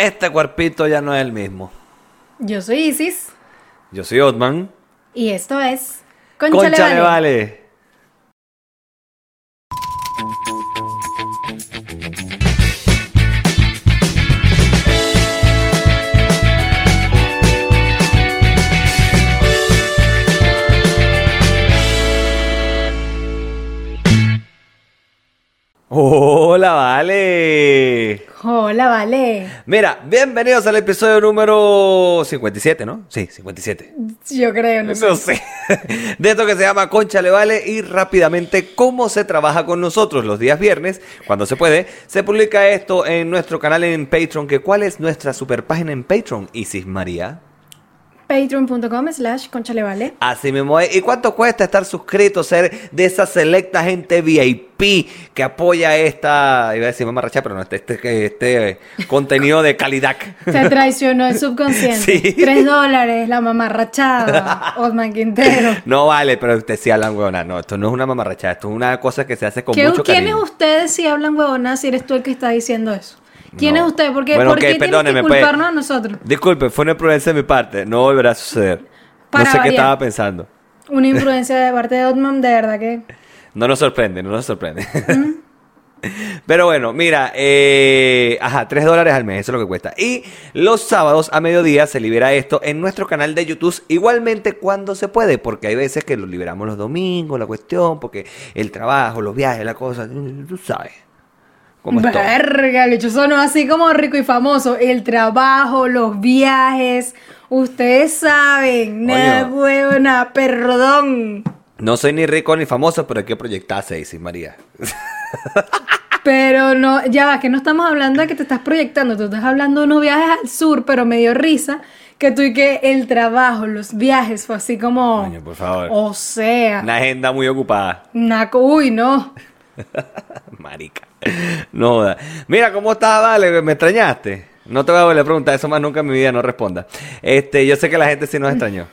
Este cuerpito ya no es el mismo. Yo soy Isis Yo soy Otman. y esto es Concha, Concha, le vale. Hola, vale. Hola, vale. Mira, bienvenidos al episodio número 57, ¿no? Sí, 57. Yo creo, no sé. No sé. De esto que se llama Concha le vale y rápidamente cómo se trabaja con nosotros los días viernes, cuando se puede, se publica esto en nuestro canal en Patreon, que cuál es nuestra super página en Patreon, Isis María. Patreon.com slash Concha le vale. Así mismo es. ¿Y cuánto cuesta estar suscrito, ser de esa selecta gente VIP que apoya esta, iba a decir mamarracha, pero no, este, este, este contenido de calidad? Te traicionó el subconsciente. Sí. Tres dólares, la mamarrachada. Osman Quintero. No vale, pero usted sí hablan huevona. No, esto no es una mamarracha, esto es una cosa que se hace con ¿Qué- mucho ¿Quiénes cariño. ustedes si hablan huevonas si eres tú el que está diciendo eso? ¿Quién No. es usted? ¿Por qué, Bueno, ¿por qué que pues. culparnos a nosotros? Disculpe, fue una imprudencia de mi parte. No volverá a suceder. Para no sé qué estaba pensando. Una imprudencia de parte de Otman, de verdad que... No nos sorprende, no nos sorprende. Pero bueno, mira, eh, ajá, 3 dólares al mes, eso es lo que cuesta. Y los sábados a mediodía se libera esto en nuestro canal de YouTube, igualmente cuando se puede, porque hay veces que lo liberamos los domingos, la cuestión, porque el trabajo, los viajes, la cosa, tú sabes. ¿Cómo es todo. Verga, sonó así como rico y famoso. El trabajo, los viajes. Ustedes saben, nada huevona, perdón. No soy ni rico ni famoso, pero hay que proyectarse, dice María. Pero no, ya va, que no estamos hablando de que te estás proyectando, tú estás hablando de unos viajes al sur, pero me dio risa que tú y que el trabajo, los viajes, fue así como. Coño, por favor. O sea, Una agenda muy ocupada. naco, uy, no. Marica. No. Mira, ¿cómo estás, Vale? ¿Me extrañaste? No te voy a volver a preguntar eso más nunca en mi vida, no responda. Este, yo sé que la gente sí nos extrañó.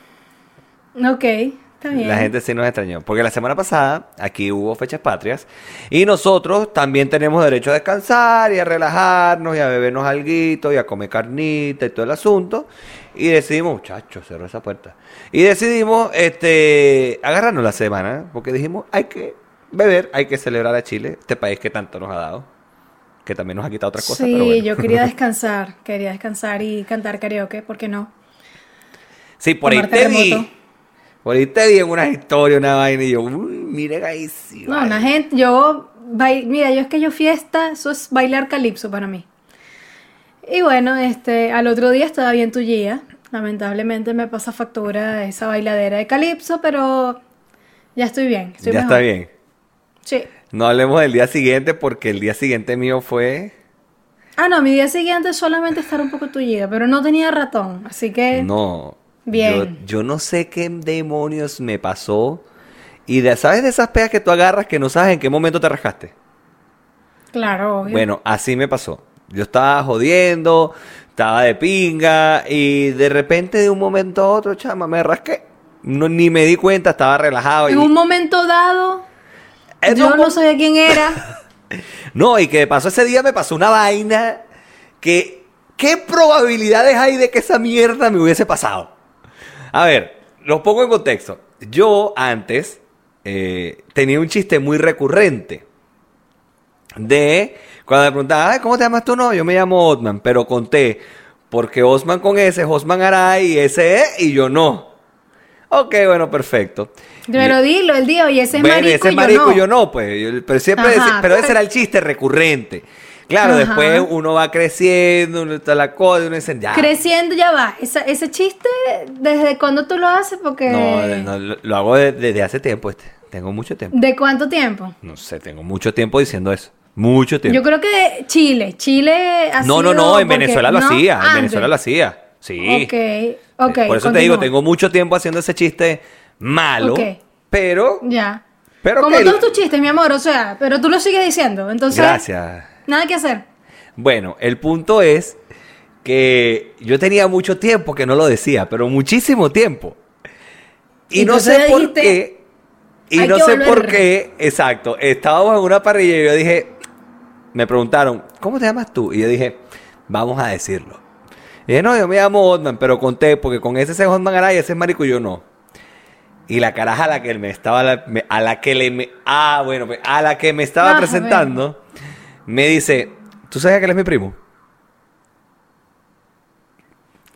Ok, está bien. La gente sí nos extrañó. Porque la semana pasada aquí hubo fechas patrias. Y nosotros también tenemos derecho a descansar y a relajarnos y a bebernos alguito y a comer carnita y todo el asunto. Y decidimos, muchachos, cerró esa puerta. Y decidimos este, agarrarnos la semana. Porque dijimos, hay que beber, hay que celebrar a Chile, este país que tanto nos ha dado. Que también nos ha quitado otras cosas. sí, pero bueno. yo quería descansar, quería descansar y cantar karaoke, ¿por qué no? Sí, por ahí te vi. Por ahí te vi en una historia, una vaina. Y yo, uy, miren ahí sí. No, vale". una gente, yo, mira, yo es que yo fiesta, eso es bailar calipso para mí. Y bueno, este, al otro día estaba bien tu guía. Lamentablemente me pasa factura esa bailadera de calipso, pero ya estoy bien. estoy ya mejor. está bien. Sí. No hablemos del día siguiente porque el día siguiente mío fue... Ah, no, mi día siguiente solamente estar un poco tullida, pero no tenía ratón, así que No. Bien. Yo, yo no sé qué demonios me pasó. Y de, ¿sabes de esas peas que tú agarras que no sabes en qué momento te rascaste? claro, obvio. Bueno, así me pasó. Yo estaba jodiendo, estaba de pinga y de repente de un momento a otro, chama, me rasqué. No, ni me di cuenta, estaba relajado. en y- un momento dado, Yo un no sabía quién era. No, y que pasó ese día me pasó una vaina que... ¿Qué probabilidades hay de que esa mierda me hubiese pasado? A ver, los pongo en contexto. Yo antes eh, tenía un chiste muy recurrente de cuando me preguntaban, "Ay, ¿cómo te llamas tú? No, yo me llamo Osman, pero conté, porque Osman con S es Osman Aray y ese es y yo no. Ok, bueno, perfecto. Pero dilo, el día, y ese es marico, ese es marico, yo yo no. pues. yo- pero siempre, Ajá, pero ese pues. era el chiste recurrente. Claro, Ajá. después uno va creciendo, uno está la cosa, uno dice, ya. Creciendo ya va. Esa- ese chiste, ¿desde cuándo tú lo haces? Porque... No, no, lo, lo hago de- desde hace tiempo, este. Tengo mucho tiempo. ¿De cuánto tiempo? No sé, tengo mucho tiempo diciendo eso. Mucho tiempo. Yo creo que Chile. Chile ha no, no, sido no, en Venezuela lo ¿no? hacía. En Antes. Venezuela lo hacía. Sí. Ok, ok. Por eso te digo, tengo mucho tiempo haciendo ese chiste malo. Ok. Pero. Ya. Pero Como todos tus chistes, mi amor, o sea, pero tú lo sigues diciendo. Entonces, Gracias. nada que hacer. Bueno, el punto es que yo tenía mucho tiempo que no lo decía, pero muchísimo tiempo. Y Y no sé por dijiste, qué. Y "Hay no sé volver". por qué, exacto. Estábamos en una parrilla y yo dije, me preguntaron, ¿cómo te llamas tú? Y yo dije, Vamos a decirlo. Y dije, no, yo me llamo Otman, pero conté, porque con ese es Otman Garay, ese es marico y yo no. Y la caraja a la que él me estaba, a la que le, me, ah, bueno, a la que me estaba presentando, me dice, ¿tú sabes que él es mi primo?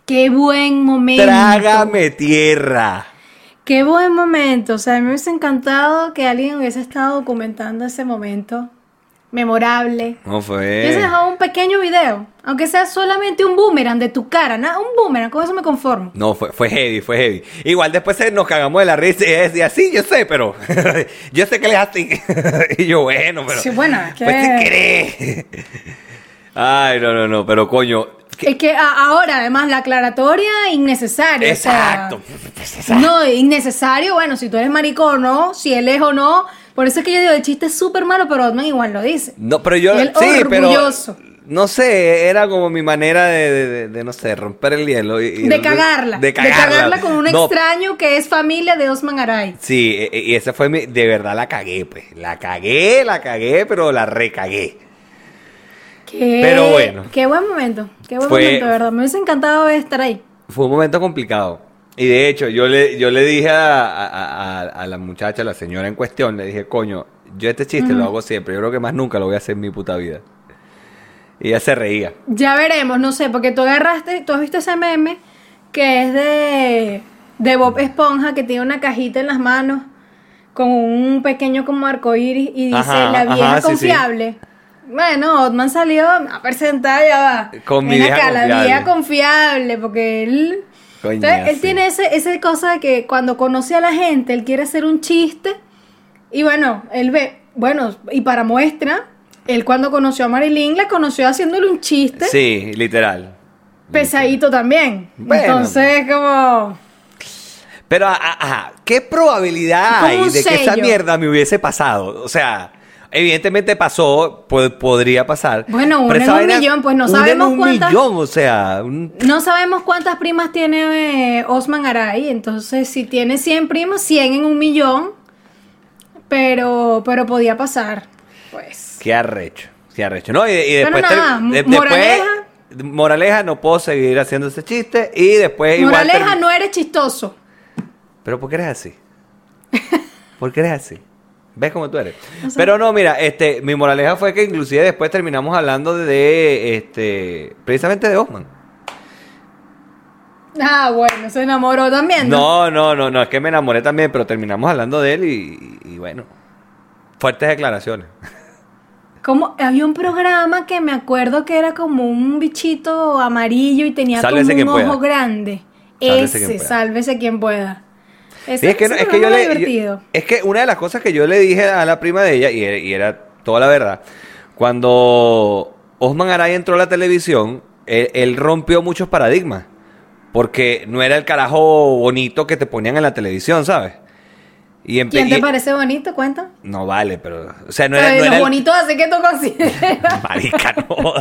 Qué buen momento. Trágame tierra. Qué buen momento. O sea, me hubiese encantado que alguien hubiese estado documentando ese momento memorable. No fue. dejado un pequeño video, aunque sea solamente un boomerang de tu cara, nada, un boomerang, con eso me conformo. No, fue, fue heavy, fue heavy. Igual después se- nos cagamos de la risa y decía, sí, yo sé, pero yo sé que él es así. y yo, bueno, pero... Sí, bueno, que- Pues si querés. Ay, no, no, no, pero coño... Es que ahora, además, la aclaratoria innecesaria. o sea, Exacto. no, innecesario, bueno, si tú eres maricón o no, si él es o no. Por eso es que yo digo, el chiste es súper malo, pero Otman igual lo dice. No, pero yo... Él sí, pero... orgulloso. No sé, era como mi manera de, de- de- de, no sé, romper el hielo. y- y- De cagarla. De cagarla. con un No, extraño que es familia de Osman Aray. Sí, e- e- y esa fue mi... De verdad la cagué, pues. La cagué, la cagué, pero la recagué. Qué, Pero bueno. Qué buen momento. Qué buen Fue- momento, de verdad. Me hubiese encantado estar ahí. Fue un momento complicado. Y de hecho, yo le, yo le dije a, a- a- a la muchacha, a la señora en cuestión, le dije, coño, yo este chiste lo hago siempre. Yo creo que más nunca lo voy a hacer en mi puta vida. Y ella se reía. Ya veremos, no sé, porque tú agarraste, tú has visto ese meme que es de, de Bob Esponja que tiene una cajita en las manos con un pequeño como arcoíris y dice Ajá, la vieja ajá, sí, sí. confiable. Bueno, Otman salió a presentar ya va. Con mi vieja acá, la vieja confiable, porque él. Entonces, él tiene ese, ese cosa de que cuando conoce a la gente, él quiere hacer un chiste. Y bueno, él ve, bueno, y para muestra, él cuando conoció a Marilyn, la conoció haciéndole un chiste Sí, literal. pesadito también. Bueno. Entonces, como. Pero, ajá, ¿qué probabilidad hay de que esa mierda me hubiese pasado? O sea, evidentemente pasó, po- podría pasar. Bueno, uno en un vaina- millón, pues no sabemos en un cuántas- millón, o sea, un- No sabemos cuántas primas tiene eh, Osman Aray. Entonces, si tiene 100 primas, 100 en un millón. Pero, pero podía pasar. Pues. Qué arrecho, qué arrecho. No, y, y Pero después, nada, de- moraleja. después- moraleja, no puedo seguir haciendo ese chiste y después Moraleja, no eres chistoso. Pero ¿por qué eres así? ¿Por qué eres así? ¿Ves cómo tú eres? Pero no, mira, este, mi moraleja fue que inclusive después terminamos hablando de, este, precisamente de Osman. Ah, bueno, se enamoró también. ¿no? No, no, no, no, es que me enamoré también, pero terminamos hablando de él y, y bueno, fuertes declaraciones. Como había un programa que me acuerdo que era como un bichito amarillo y tenía Sálvese como un pueda. ojo grande. Sálvese Ese, quien pueda. sálvese quien pueda. Sí, es que, es que yo le. yo- es que una de las cosas que yo le dije a la prima de ella, y era, y era toda la verdad, cuando Osman Aray entró a la televisión, él, él rompió muchos paradigmas. Porque no era el carajo bonito que te ponían en la televisión, ¿sabes? Y ¿Quién te parece bonito? Cuenta. No vale, pero. O sea, no Pero era. no era el- bonitos así que tú consideras. Marica, no.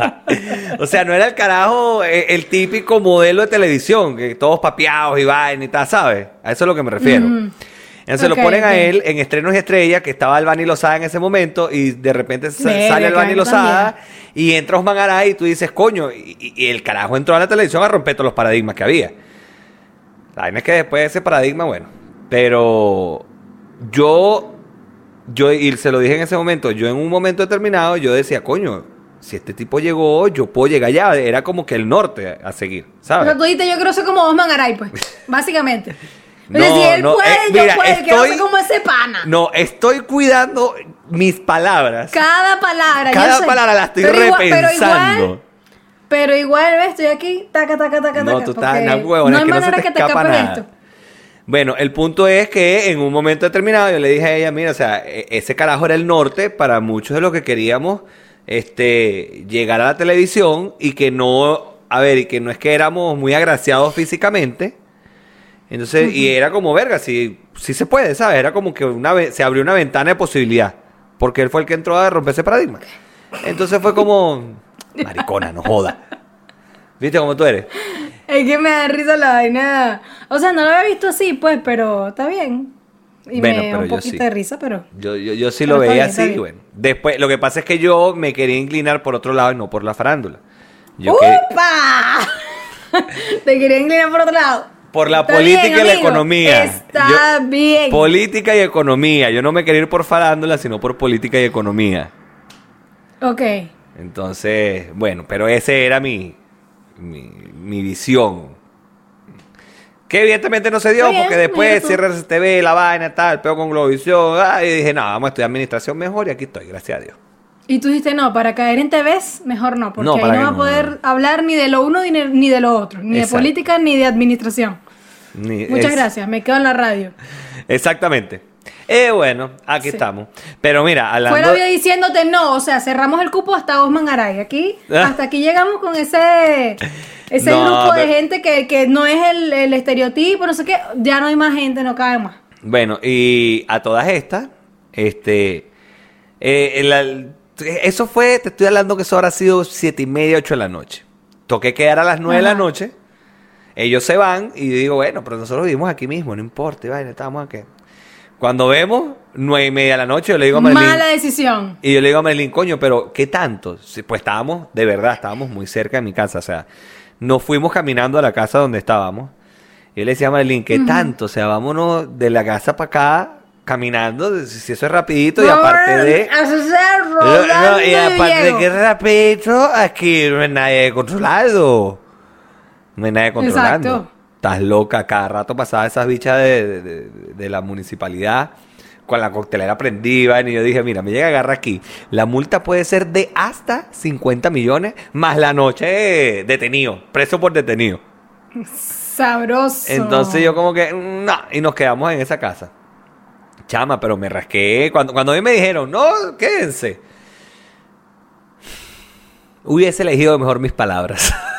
O sea, no era el carajo, eh, el, típico modelo de televisión, que todos papeados y vaina y tal, ¿sabes? A eso es a lo que me refiero. Entonces Ok, lo ponen a él en Estrenos y Estrellas, que estaba Albany Lozada en ese momento, y de repente Verga, sale Albany que Lozada y entra Osman Aray y tú dices, coño, y el carajo entró a la televisión a romper todos los paradigmas que había. La vaina es que después de ese paradigma, bueno, pero yo, yo, y se lo dije en ese momento, yo en un momento determinado, yo decía, coño, si este tipo llegó, yo puedo llegar allá. Era como que el norte a seguir, O ¿sabes? sea, tú dijiste, yo quiero ser como Osman Aray, pues. Básicamente. No, No, si él no, puede, eh, yo mira, puedo. Quiero estoy- ser como ese pana. No, estoy cuidando mis palabras. Cada palabra. yo Cada sé. palabra la estoy Pero igual- repensando. Pero igual, pero. Estoy aquí, taca, taca, taca, No, taca. tú estás en huevo, No hay que no se manera te que te escapa escape de nada. esto. Bueno, el punto es que en un momento determinado yo le dije a ella, mira, o sea, e- ese carajo era el norte para muchos de los que queríamos este, llegar a la televisión y que no, a ver, y que no es que éramos muy agraciados físicamente. Entonces, y era como, verga, sí, sí se puede, ¿sabes? Era como que una se abrió una ventana de posibilidad, porque él fue el que entró a romper ese paradigma. Entonces fue como, maricona, no joda. ¿Viste cómo tú eres? Es que me da risa la vaina. O sea, no lo había visto así, pues, pero está bien. Y Bueno, me da un poquito sí. de risa, pero. Yo, yo, yo sí Pero lo veía bien, así, bueno. Después, lo que pasa es que yo me quería inclinar por otro lado y no por la farándula. Yo que- ¡Upa! Te quería inclinar por otro lado. por la Está política bien, y la economía. Está Yo- bien. Política y economía. Yo no me quería ir por farándula, sino por política y economía. ok. Entonces, bueno, pero ese era mi, mi, mi visión. Que evidentemente no se dio, bien, porque después cierra TV, la vaina, tal, pego con Globovisión. ah, y dije, no, vamos a estudiar administración mejor y aquí estoy, gracias a Dios. Y tú dijiste, no, para caer en TVs, mejor no, porque No, ahí no va a poder no. hablar ni de lo uno ni de, ni de lo otro, ni Exacto. de política ni de administración. Ni- Muchas es- gracias, me quedo en la radio. Exactamente. Eh, bueno, aquí Sí. estamos. Pero mira, hablando... Fuera vida diciéndote no, o sea, cerramos el cupo hasta Osman Garay. Aquí, Ah. hasta aquí llegamos con ese, ese No, grupo de pero- gente que, que no es el, el estereotipo, no sé qué, ya no hay más gente, no cabe más. Bueno, y a todas estas, este, eh, eso fue, te estoy hablando que eso habrá sido siete y media, ocho de la noche. Toqué quedar a las nueve de la noche. Ellos se van y digo, bueno, pero nosotros vivimos aquí mismo, no importa, y vaina, estamos aquí. Cuando vemos nueve y media de la noche, yo le digo a Marilyn, Mala decisión. y yo le digo a Marilyn, coño, pero ¿qué tanto? Pues estábamos, de verdad, estábamos muy cerca de mi casa. O sea, nos fuimos caminando a la casa donde estábamos. Y yo le decía a Marilyn, ¿qué tanto? O sea, vámonos de la casa para acá caminando, si eso es rapidito y aparte de... No, no, y aparte de que es rapidito, aquí no hay nadie controlado. No hay nadie controlando. Exacto. Estás loca, cada rato pasaba esas bichas de, de- de- de la municipalidad con la coctelera prendida. Y yo dije, mira, me llega a agarrar aquí. La multa puede ser de hasta 50 millones más la noche detenido, preso por detenido. Sabroso. Entonces yo como que, no, y nos quedamos en esa casa. Chama, pero me rasqué. Cuando, cuando a mí me dijeron, no, quédense. Hubiese elegido mejor mis palabras.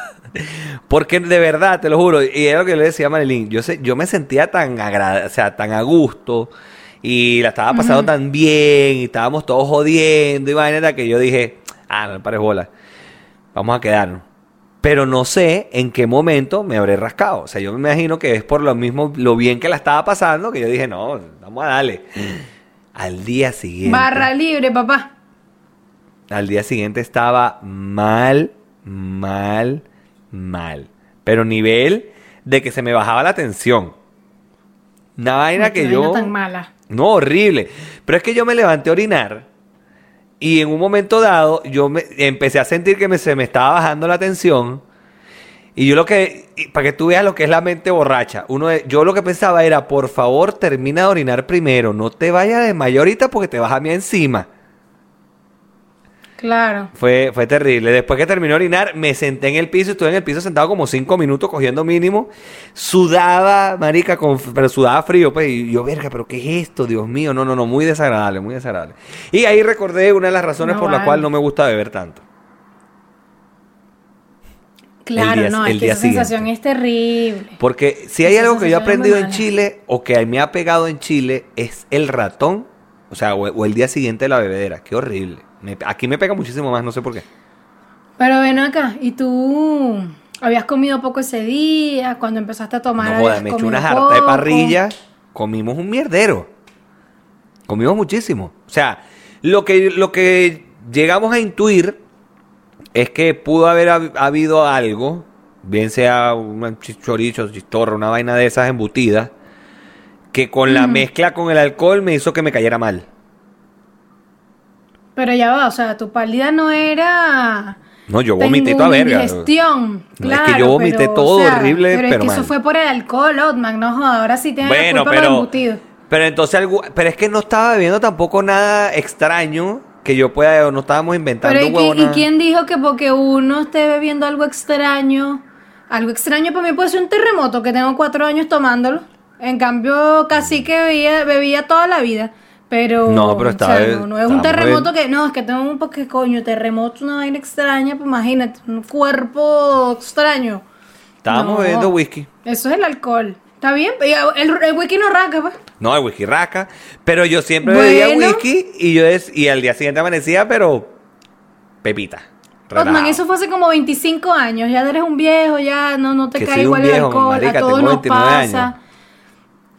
Porque de verdad, te lo juro, y era lo que le decía a Marilyn, yo, sé, yo me sentía tan, agrada, o sea, tan a gusto y la estaba pasando tan bien y estábamos todos jodiendo y vaina que yo dije, ah, no me pares bola, vamos a quedarnos. Pero no sé en qué momento me habré rascado. O sea, yo me imagino que es por lo mismo, lo bien que la estaba pasando, que yo dije, no, vamos a darle. Al día siguiente. Barra libre, papá. Al día siguiente estaba mal, mal, mal. Pero nivel de que se me bajaba la tensión. Una vaina que vaina yo... tan mala. No, horrible. Pero es que yo me levanté a orinar y en un momento dado yo me, empecé a sentir que me- se me estaba bajando la tensión. Y yo lo que, para que tú veas lo que es la mente borracha, uno de- yo lo que pensaba era, por favor, termina de orinar primero, no te vayas de mayorita porque te vas a mí encima. Claro. Fue, fue terrible. Después que terminé de orinar, me senté en el piso, estuve en el piso sentado como cinco minutos cogiendo mínimo. Sudaba, marica, con, pero sudaba frío, pues. Y yo, verga, pero ¿qué es esto? Dios mío, no, no, no, muy desagradable, muy desagradable. Y ahí recordé una de las razones No por vale. cuales no me gusta beber tanto. Claro, día- no, es que esa sensación siguiente. es terrible. Porque si hay Esa algo que yo he sensación aprendido en. Chile, o que me ha pegado en Chile, es el ratón. O sea, o, o el día siguiente de la bebedera. Qué horrible. Me- aquí me pega muchísimo más, no sé por qué. Pero ven acá, ¿y tú habías comido poco ese día? Cuando empezaste a tomar, No joda, me eché una jarta de parrilla, comimos un mierdero. Comimos muchísimo. O sea, lo que, lo que llegamos a intuir es que pudo haber hab- habido algo, bien sea un chorizo, chistorra, una vaina de esas embutidas, que con la mezcla con el alcohol me hizo que me cayera mal. Pero ya va, o sea, tu pálida no era... No, yo vomité toda verga. indigestión. No, es que yo vomité pero, todo o sea, horrible, Pero, pero es que eso fue por el alcohol, Otman, no joda, ahora sí tienes la Bueno, culpa de los pero, embutidos. pero entonces pero es que no estaba bebiendo tampoco nada extraño que yo pueda, no estábamos inventando Pero ¿y, quién dijo que porque uno esté bebiendo algo extraño, algo extraño para mí puede ser un terremoto, que tengo cuatro años tomándolo? En cambio, casi que bebía, bebía toda la vida. Pero, No, pero o estaba sea, be- no, no es un terremoto que, no, es que tengo un porque coño, terremoto una vaina extraña, pues imagínate, un cuerpo extraño. Estábamos No. bebiendo whisky. Eso es el alcohol. Está bien, pero el, el whisky no rasca, pues. No, el whisky raca. Pero yo siempre bebía whisky y yo es, y al día siguiente amanecía, pero pepita. Otman, eso fue hace como 25 años. Ya eres un viejo, ya no, no te Que cae igual el viejo, alcohol. marica, a todos nos 29 pasa. años.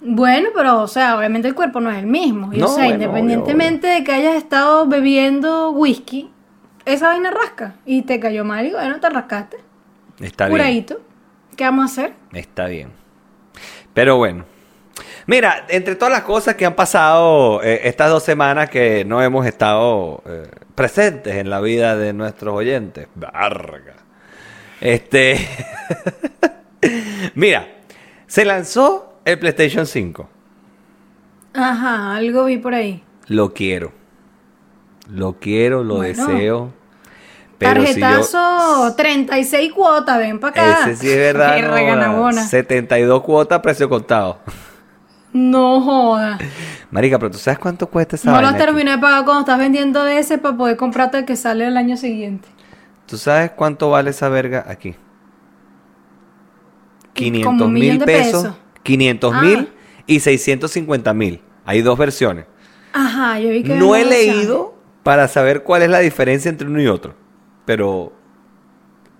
Bueno, pero, o sea, obviamente el cuerpo no es el mismo. Y, No, o sea, bueno, independientemente de que hayas estado bebiendo whisky, esa vaina rasca. Y te cayó mal y bueno, te rascaste. Está bien. Curadito. ¿Qué vamos a hacer? Está bien. Pero bueno. Mira, entre todas las cosas que han pasado eh, estas dos semanas que no hemos estado eh, presentes en la vida de nuestros oyentes. Varga. Este. Mira, se lanzó el PlayStation 5. Ajá, algo vi por ahí. Lo quiero. Lo quiero, lo Bueno. deseo. Pero si yo- Tarjetazo, 36 cuotas, ven para acá. Ese sí es verdad. No, reganabona. 72 cuotas, precio contado. No jodas. Marica, pero tú sabes cuánto cuesta esa No vaina lo terminé de pagar cuando estás vendiendo ese para poder comprarte el que sale el año siguiente. ¿Tú sabes cuánto vale esa verga aquí? 500 Como un mil pesos. pesos. 500 Ah. mil y 650 mil. Hay dos versiones. Ajá, yo vi que No he leído para saber cuál es la diferencia entre uno y otro. Pero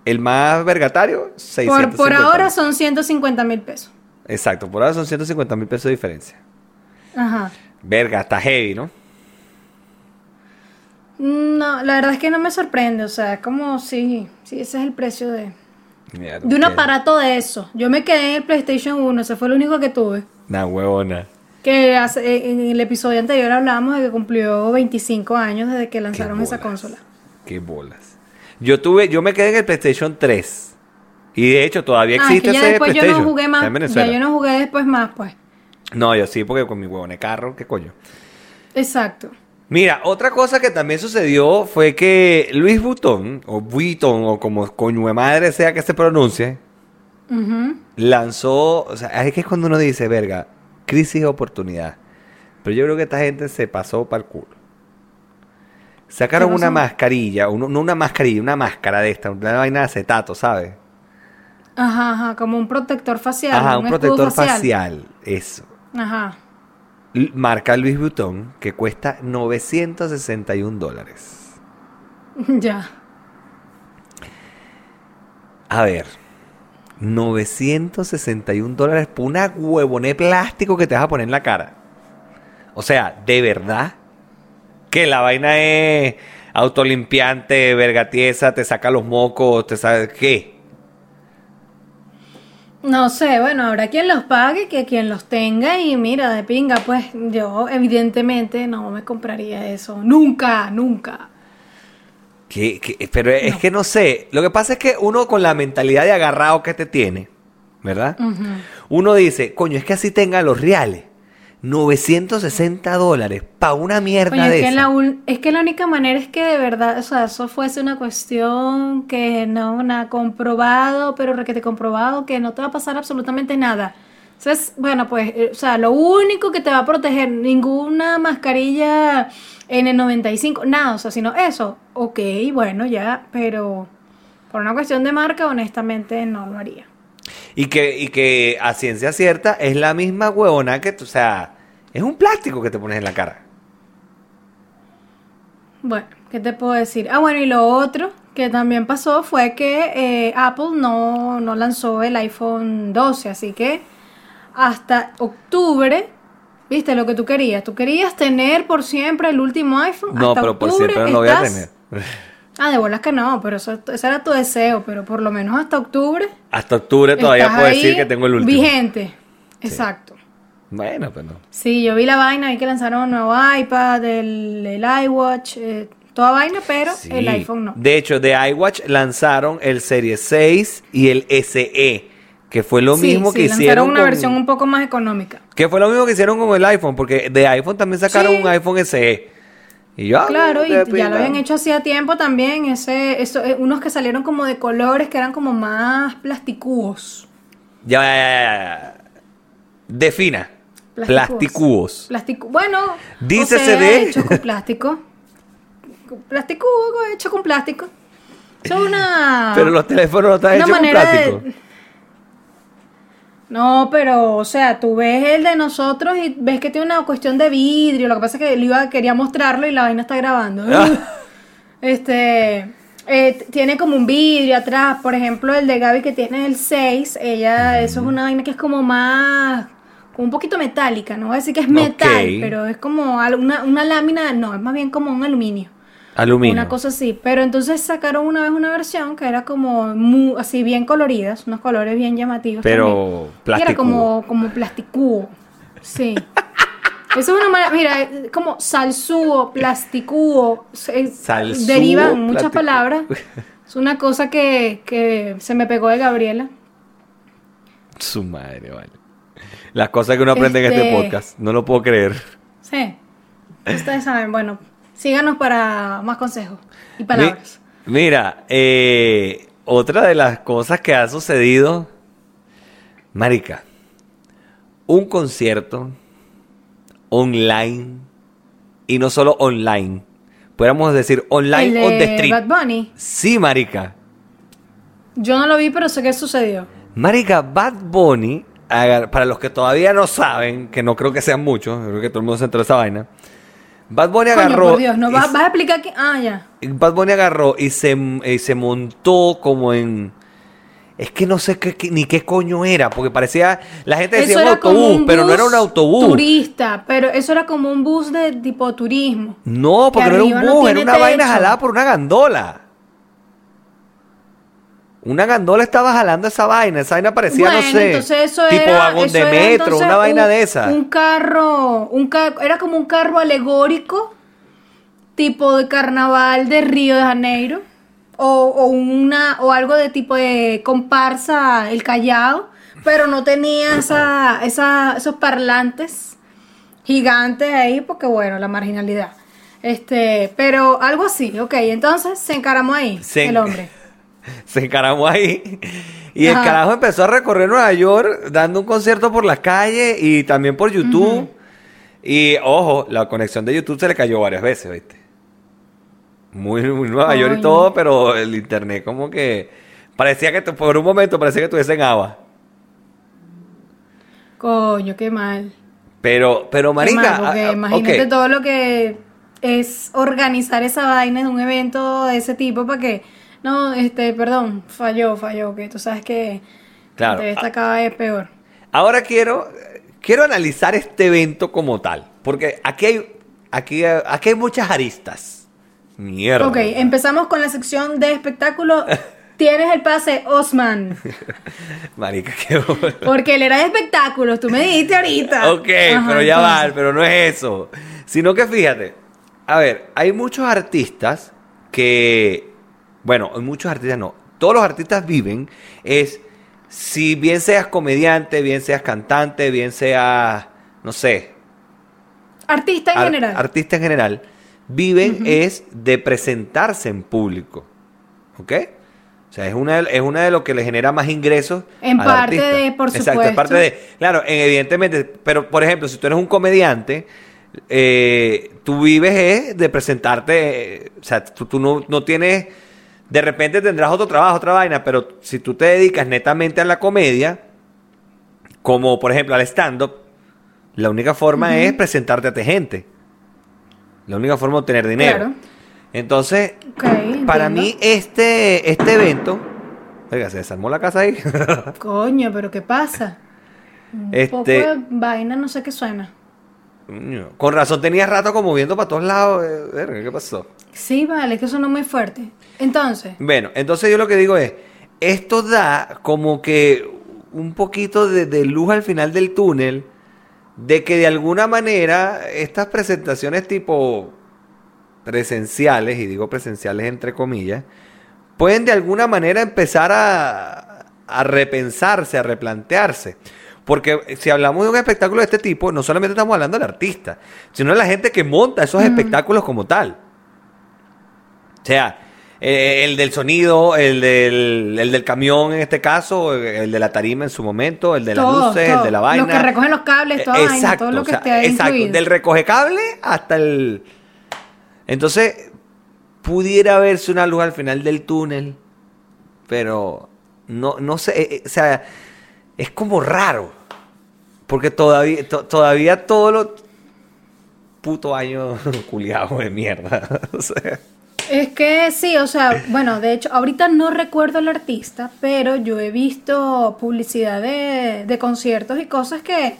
el más vergatario, Por, 650 por ahora mil. son 150 mil pesos. Exacto, por ahora son 150 mil pesos de diferencia. Ajá. Verga, está heavy, ¿no? No, la verdad es que no me sorprende. O sea, es como si, sí, ese es el precio de, De un qué- aparato de eso. Yo me quedé en el PlayStation 1, ese fue el único que tuve. Una huevona. Que hace- en el episodio anterior hablábamos de que cumplió 25 años desde que lanzaron esa consola. Qué bolas. Yo tuve, yo me quedé en el PlayStation 3. Y de hecho todavía Ah, es existe que ya ese después yo no jugué más. Ya yo no jugué después más, pues. No, yo sí, porque con mi huevón de carro, ¿qué coño? Exacto. Mira, otra cosa que también sucedió fue que Luis Butón, o Vuitton, o como coño de madre sea que se pronuncie, lanzó, o sea, es que es cuando uno dice, verga, crisis de oportunidad. Pero yo creo que esta gente se pasó para el culo. Sacaron ¿Qué una mascarilla, uno- no una mascarilla, una máscara de esta, una vaina de acetato, ¿sabes? Ajá, ajá, como un protector facial. Ajá, un protector facial. eso. Ajá. Marca Luis Vuitton que cuesta 961 dólares. ya. A ver, 961 dólares por una huevoné plástico que te vas a poner en la cara. O sea, de verdad que la vaina es autolimpiante, vergatiesa, te saca los mocos, te sabe qué. No sé, bueno, habrá quien los pague, que quien los tenga y mira, de pinga, pues yo evidentemente no me compraría eso. Nunca, nunca. ¿Qué- qué? Pero es que no sé. Lo que pasa es que uno con la mentalidad de agarrado que te tiene, ¿verdad? Uno dice, coño, es que así tenga los reales. 960 dólares para una mierda de es, que esa. la, ul- es que la única manera es que de verdad, o sea, eso fuese una cuestión que no, nada comprobado, pero requete comprobado, que no te va a pasar absolutamente nada. Entonces, bueno, pues, eh, o sea, lo único que te va a proteger, ninguna mascarilla N95, nada, o sea, sino eso, ok, bueno, ya, pero por una cuestión de marca, honestamente, no lo haría. Y que, y que a ciencia cierta es la misma huevona que, tú- o sea, es un plástico que te pones en la cara. Bueno, ¿qué te puedo decir? Ah, bueno, y lo otro que también pasó fue que eh, Apple no, no lanzó el iPhone 12, así que hasta octubre, viste lo que tú querías. Tú querías tener por siempre el último iPhone. No, hasta pero por octubre siempre no lo voy a tener. Ah, de bolas que no, pero eso, ese era tu deseo, pero por lo menos hasta octubre. Hasta octubre todavía puedo decir que tengo el último. Vigente. Exacto. Bueno, pues no. Sí, yo vi la vaina, vi que lanzaron un nuevo iPad, el, el iWatch, eh, toda vaina, pero Sí. el iPhone no. De hecho, de iWatch lanzaron el Series 6 y el SE, que fue lo Sí, mismo sí, que hicieron una con- versión un poco más económica. Que fue lo mismo que hicieron con el iPhone, porque de iPhone también sacaron Sí. un iPhone SE. Y yo, Claro, y ya lo habían hecho hacía tiempo también, ese, eso, eh, unos que salieron como de colores que eran como más plasticúos. Ya, ya, ya. Defina. Plasticúos. Plástico, bueno, Dícese o sea, de- hecho con plástico. Plástico hecho con plástico. Es una Pero los teléfonos no están hechos con plástico. de No, pero, o sea, tú ves el de nosotros y ves que tiene una cuestión de vidrio. Lo que pasa es que iba, quería mostrarlo y la vaina está grabando. Ah. Este, eh, tiene como un vidrio atrás. Por ejemplo, el de Gaby que tiene el 6, ella, eso es una vaina que es como más, como un poquito metálica. No voy a decir que es metal, pero es como una, una lámina, no, es más bien como un aluminio. Aluminio. Una cosa así. Pero entonces sacaron una vez una versión que era como mu- así bien coloridas, unos colores bien llamativos. Pero. Y era plástico. como, como plasticúo. Sí. Eso es una manera, mira, como salsúo, plasticúo, Salsúo, derivan muchas palabras. Es una cosa que, que se me pegó de Gabriela. Su madre, vale. Las cosas que uno aprende en este Este- podcast. No lo puedo creer. Sí. Ustedes saben, bueno, síganos para más consejos y palabras. Mi- mira, eh, otra de las cosas que ha sucedido, Marica, un concierto online y no solo online, podríamos decir online El on the de street. Bad Bunny. Sí, Marica. Yo no lo vi, pero sé que sucedió. Marica, Bad Bunny, para los que todavía no saben, que no creo que sean muchos, creo que todo el mundo se entró a esa vaina. Bad Bunny Coño, agarró. por Dios, ¿no vas, a explicar que Ah, ya. Bad Bunny agarró y se, y se montó como en. Es que no sé qué, qué- ni qué coño era, porque parecía. La gente decía un autobús, un pero no bus era un autobús. Turista, pero eso era como un bus de tipo turismo. No, porque Que no era un arriba no bus, era una vaina jalada por una gandola. Una gandola estaba jalando esa vaina, esa vaina parecía, bueno, no sé, entonces eso tipo era, vagón eso de metro, una vaina un- de esa. Un carro, un era como un carro alegórico, tipo de carnaval de Río de Janeiro, o, o una, o algo de tipo de comparsa el Callao, pero no tenía esa, esa, esos parlantes gigantes ahí, porque bueno, la marginalidad. Este, pero algo así, ok, entonces se encaramó ahí Se- el hombre. se encaramó ahí. Y el carajo empezó a recorrer Nueva York dando un concierto por las calles y también por YouTube. Y ojo, la conexión de YouTube se le cayó varias veces, ¿viste? Muy, muy Nueva York y todo, pero el internet como que parecía que por un momento parecía que estuviese en agua. Coño, qué mal. Pero, pero marica, mal, porque ah, ah, imagínate todo lo que es organizar esa vaina de un evento de ese tipo para que no, este, perdón, falló, falló, que tú sabes que Claro. de esta cada vez peor. Ahora quiero, quiero analizar este evento como tal, porque aquí hay, aquí, aquí hay muchas aristas. Mierda. Ok, empezamos con la sección de espectáculo. Tienes el pase, Osman. Marica, qué bola. Porque él era de espectáculos, tú me dijiste ahorita. Ok, Ajá, pero ya va, pero no es eso. Sino que fíjate, a ver, hay muchos artistas que, bueno, muchos artistas no, todos los artistas viven es, si bien seas comediante, bien seas cantante, bien seas, no sé, Artista en ar- general. artista en general, viven es de presentarse en público, ¿ok? O sea, es una, es una de lo que le genera más ingresos. En al parte artista. de, por Exacto, en supuesto. parte de, claro, en- evidentemente, pero por ejemplo, si tú eres un comediante, eh, tú vives de presentarte, eh, o sea, tú, tú no, no tienes, de repente tendrás otro trabajo, otra vaina, pero si tú te dedicas netamente a la comedia, como por ejemplo al stand-up, la única forma es presentarte ante gente. La única forma de obtener dinero. Claro. Entonces, para mí este, este evento, oiga, se desarmó la casa ahí. Coño, pero ¿qué pasa? Un Este- poco de vaina, no sé qué suena. Con razón tenías rato como viendo para todos lados. eh, ¿Qué pasó? Sí, vale, que sonó muy fuerte. Entonces, Bueno, entonces yo lo que digo es, esto da como que un poquito de, de luz al final del túnel, de que de alguna manera estas presentaciones tipo presenciales, y digo presenciales entre comillas, pueden de alguna manera empezar a, a repensarse, a replantearse. Porque si hablamos de un espectáculo de este tipo, no solamente estamos hablando del artista, sino de la gente que monta esos espectáculos como tal. O sea, eh, el del sonido, el del, el del camión en este caso, el de la tarima en su momento, el de las Todo, luces, el de la vaina. Los que recogen los cables, toda vaina, todo lo que o sea, esté Exacto, incluido. del recoge cable hasta el... Entonces, pudiera verse una luz al final del túnel, pero no, no sé, eh, eh, o sea, es como raro, porque todavía, to- todavía todos los puto años culiados de mierda. o sea, es que sí, o sea, bueno, de hecho, ahorita no recuerdo al artista, pero yo he visto publicidad de conciertos y cosas que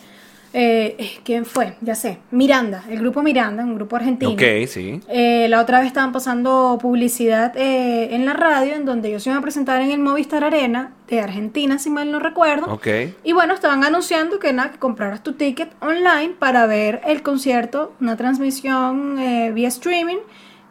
eh, ¿quién fue? Ya sé, Miranda, el grupo Miranda, un grupo argentino. Ok, sí. Eh, la otra vez estaban pasando publicidad eh, en la radio en donde ellos se iban a presentar en el Movistar Arena de Argentina, si mal no recuerdo. Ok. Y bueno, estaban anunciando que nada, que compraras tu ticket online para ver el concierto, una transmisión eh, vía streaming.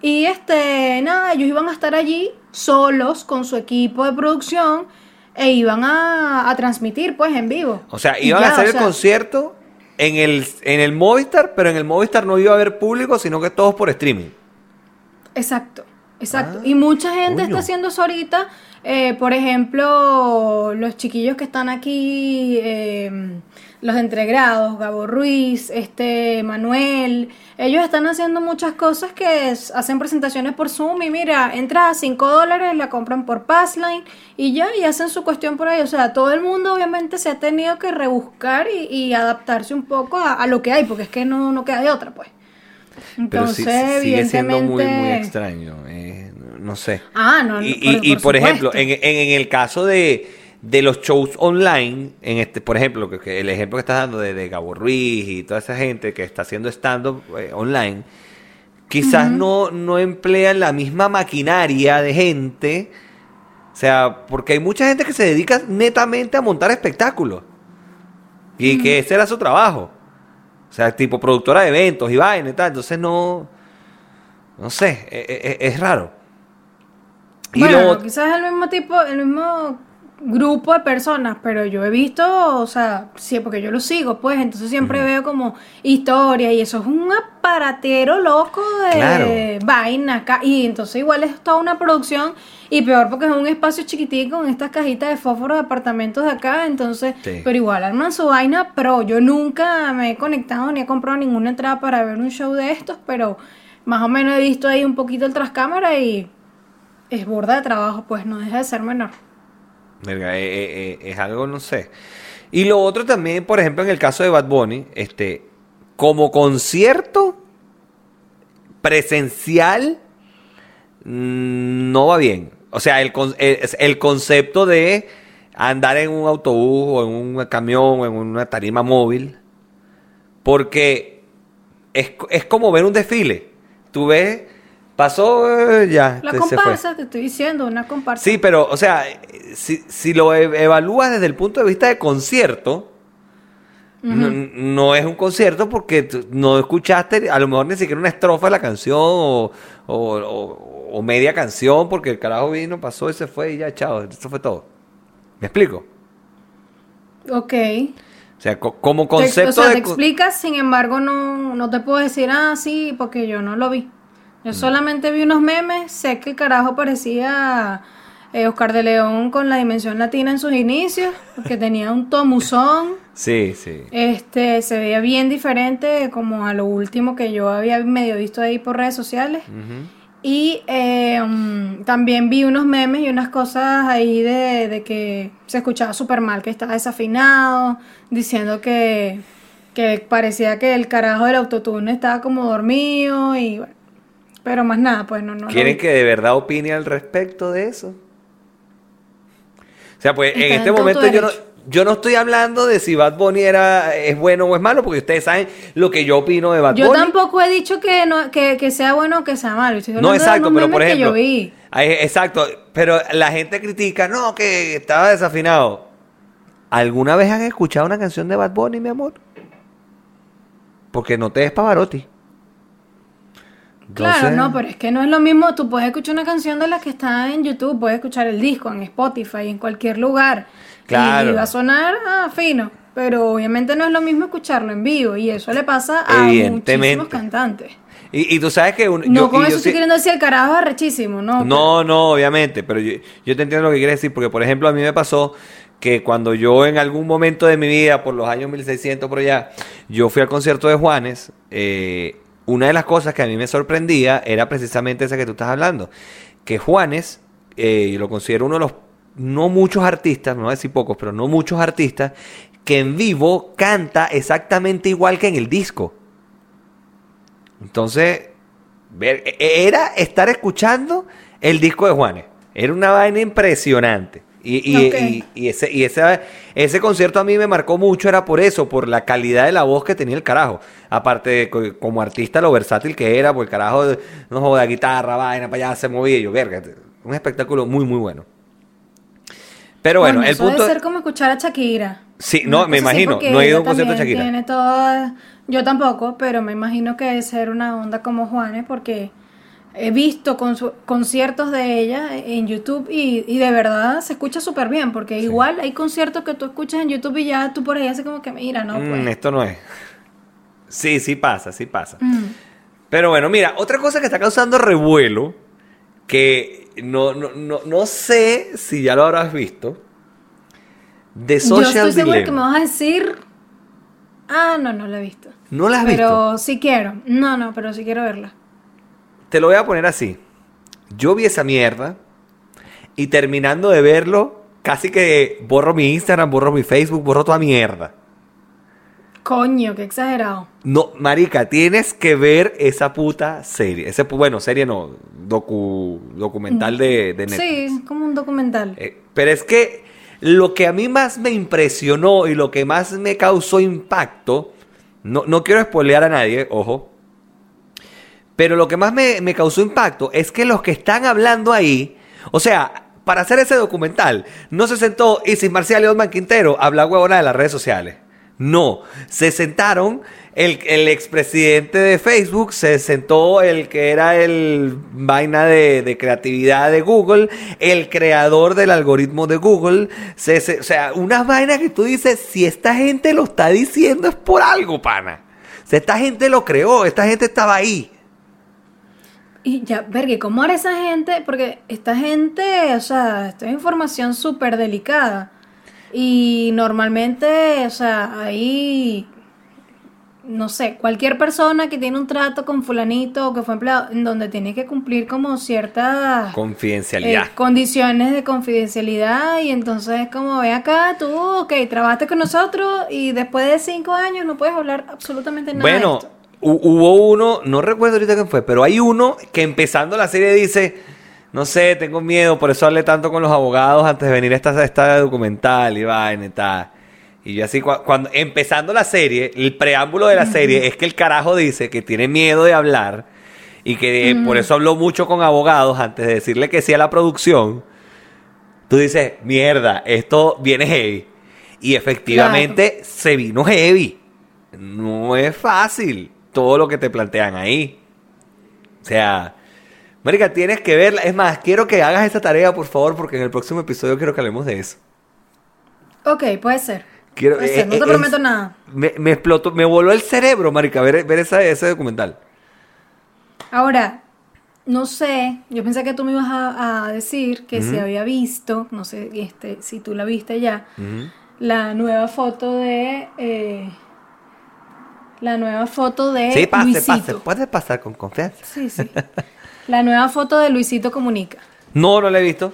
Y este, nada, ellos iban a estar allí solos con su equipo de producción e iban a, a transmitir pues en vivo. O sea, iban ya, a hacer o el concierto en el, en el Movistar, pero en el Movistar no iba a haber público, sino que todos por streaming. Exacto, exacto. Ah, y mucha gente coño. está haciendo eso ahorita. eh, por ejemplo, los chiquillos que están aquí, eh, los entregrados, Gabo Ruiz, este Manuel, ellos están haciendo muchas cosas que es- hacen presentaciones por Zoom y mira, entra a 5 dólares, la compran por Passline y ya, y hacen su cuestión por ahí. O sea, todo el mundo obviamente se ha tenido que rebuscar y, y adaptarse un poco a, a lo que hay, porque es que no, no queda de otra, pues. Pero sí- Entonces, sigue siendo muy, muy extraño. eh, no sé. Ah, no, y, por- y- y, por ejemplo, en, en- en el caso de, de los shows online, en este, por ejemplo, que, que el ejemplo que estás dando de, de Gabo Ruiz y toda esa gente que está haciendo stand-up eh, online, quizás no, no emplean la misma maquinaria de gente. O sea, porque hay mucha gente que se dedica netamente a montar espectáculos. Y que ese era su trabajo. O sea, tipo productora de eventos y vaina y tal. Entonces no. No sé, e- e- e- es, raro. Y bueno, lo- quizás es el mismo tipo, el mismo grupo de personas, pero yo he visto, o sea, sí, porque yo lo sigo, pues, entonces siempre veo como historias y eso es un aparatero loco de Claro. vaina acá. Y entonces igual es toda una producción y peor porque es un espacio chiquitico con estas cajitas de fósforo de apartamentos de acá, entonces, Sí. pero igual arman su vaina pro. Yo nunca me he conectado ni he comprado ninguna entrada para ver un show de estos, pero más o menos he visto ahí un poquito el trascámara y es borda de trabajo, pues no deja de ser menor. Eh, eh, eh, es algo, no sé. Y lo otro también, por ejemplo, en el caso de Bad Bunny, este, como concierto presencial, no va bien. O sea, el, el concepto de andar en un autobús o en un camión o en una tarima móvil, porque es, es como ver un desfile. Tú ves, pasó, eh, ya, La te- se fue. comparsa, te estoy diciendo, una comparsa. Sí, pero, o sea, si, si lo e- evalúas desde el punto de vista de concierto, no, no es un concierto porque no escuchaste a lo mejor ni siquiera una estrofa de la canción o, o- o- o media canción porque el carajo vino, pasó y se fue y ya, chao, eso fue todo. ¿Me explico? Ok. O sea, co- como Te- concepto o sea, de... te co- explicas, sin embargo, no, no te puedo decir, ah, sí, porque yo no lo vi. Yo solamente vi unos memes, sé que el carajo parecía eh, Oscar de León con la dimensión latina en sus inicios, porque tenía un tomuzón. Sí, sí. Este, se veía bien diferente como a lo último que yo había medio visto ahí por redes sociales. Y eh, mm, también vi unos memes y unas cosas ahí de, de que se escuchaba súper mal, que estaba desafinado, diciendo que, que parecía que el carajo del autotune estaba como dormido y bueno. Pero más nada, pues no, no. ¿Quieren que de verdad opine al respecto de eso? O sea, pues en este momento yo no, yo no estoy hablando de si Bad Bunny era, es bueno o es malo, porque ustedes saben lo que yo opino de Bad Yo Bunny. tampoco he dicho que, no, que, que sea bueno o que sea malo. Estoy No, de exacto, pero por ejemplo. yo vi. Exacto, pero la gente critica, no, que estaba desafinado. ¿Alguna vez han escuchado una canción de Bad Bunny, mi amor? Porque no te des Pavarotti. Claro, no, pero es que no es lo mismo. Tú puedes escuchar una canción de las que está en YouTube, puedes escuchar el disco en Spotify, en cualquier lugar. Claro. Y va a sonar ah, fino. Pero obviamente no es lo mismo escucharlo en vivo. Y eso le pasa a muchísimos cantantes. Y, y tú sabes que... un- No yo- con yo eso estoy sí- queriendo decir el carajo es arrechísimo, ¿no? No, no, obviamente, pero yo, yo te entiendo lo que quieres decir, porque por ejemplo a mí me pasó que cuando yo en algún momento de mi vida, por los años 1600 por allá, yo fui al concierto de Juanes, eh, una de las cosas que a mí me sorprendía era precisamente esa que tú estás hablando, que Juanes, eh, lo considero uno de los, no muchos artistas, no voy a decir pocos, pero no muchos artistas, que en vivo canta exactamente igual que en el disco. Entonces, ver, e- era estar escuchando el disco de Juanes. Era una vaina impresionante. Y, y- y- y ese, y ese, ese concierto a mí me marcó mucho, era por eso, por la calidad de la voz que tenía el carajo. Aparte, de co- como artista, lo versátil que era, porque el carajo no joda guitarra, vaina, para allá se movía. y yo, verga, un espectáculo muy, muy bueno. Pero bueno, el eso punto. debe ser como escuchar a Shakira. Sí, no, me imagino. No he ido a un concierto de Shakira. Tiene toda... Yo tampoco, pero me imagino que debe ser una onda como Juanes, porque he visto conciertos de ella en YouTube y, y de verdad se escucha súper bien, porque igual hay conciertos que tú escuchas en YouTube y ya tú por ahí haces como que, mira, no, Mm, pues. esto no es. Sí, sí pasa, sí pasa. Mm. Pero bueno, mira, otra cosa que está causando revuelo, que no, no, no, no sé si ya lo habrás visto, de Yo Social estoy segura que me Dilemma. vas a decir... Ah, no, no la he visto. ¿No la has pero visto? sí quiero. No, no, pero sí quiero verla. Te lo voy a poner así. Yo vi esa mierda y terminando de verlo, casi que borro mi Instagram, borro mi Facebook, borro toda mierda. Coño, qué exagerado. No, marica, tienes que ver esa puta serie. Ese, bueno, serie no, docu, documental de, de Netflix. Sí, es como un documental. Eh, pero es que lo que a mí más me impresionó y lo que más me causó impacto, no, no quiero spoilear a nadie, ojo, pero lo que más me, me causó impacto es que los que están hablando ahí, o sea, para hacer ese documental, no se sentó Isis Marcial y Osman Quintero a hablar huevona de las redes sociales. No, se sentaron el, el expresidente de Facebook, se sentó el que era el vaina de, de creatividad de Google, el creador del algoritmo de Google, se- o sea, unas vainas que tú dices, si esta gente lo está diciendo es por algo, pana. Si esta gente lo creó, esta gente estaba ahí. Y ya, verga, ¿y ¿cómo hará esa gente? Porque esta gente, o sea, esto es información súper delicada. Y normalmente, o sea, ahí, no sé, cualquier persona que tiene un trato con fulanito o que fue empleado, en donde tiene que cumplir como ciertas Confidencialidad. eh, condiciones de confidencialidad y entonces como ve acá, tú, ok, trabajaste con nosotros y después de cinco años no puedes hablar absolutamente nada de Bueno, esto. Hu- hubo uno, no recuerdo ahorita quién fue, pero hay uno que empezando la serie dice, no sé, tengo miedo, por eso hablé tanto con los abogados antes de venir a esta, esta documental y vaina y tal. Y yo así, cua- cuando empezando la serie, el preámbulo de la serie es que el carajo dice que tiene miedo de hablar y que eh, por eso habló mucho con abogados antes de decirle que sí a la producción. Tú dices, mierda, esto viene heavy. Y efectivamente se vino heavy. No es fácil todo lo que te plantean ahí. O sea, Marica, tienes que verla. Es más, quiero que hagas esa tarea, por favor, porque en el próximo episodio quiero que hablemos de eso. Ok, puede ser. Quiero, Puede ser, eh, no te eh, prometo es- nada. Me, me explotó, me voló el cerebro, Marica, ver, ver esa- ese documental. Ahora, no sé, yo pensé que tú me ibas a, a decir que si había visto, no sé este, si tú la viste ya, la nueva foto de... eh, la nueva foto de Sí, pase, Luisito. pase. Puedes pasar con confianza. Sí, sí. La nueva foto de Luisito Comunica. No, no la he visto.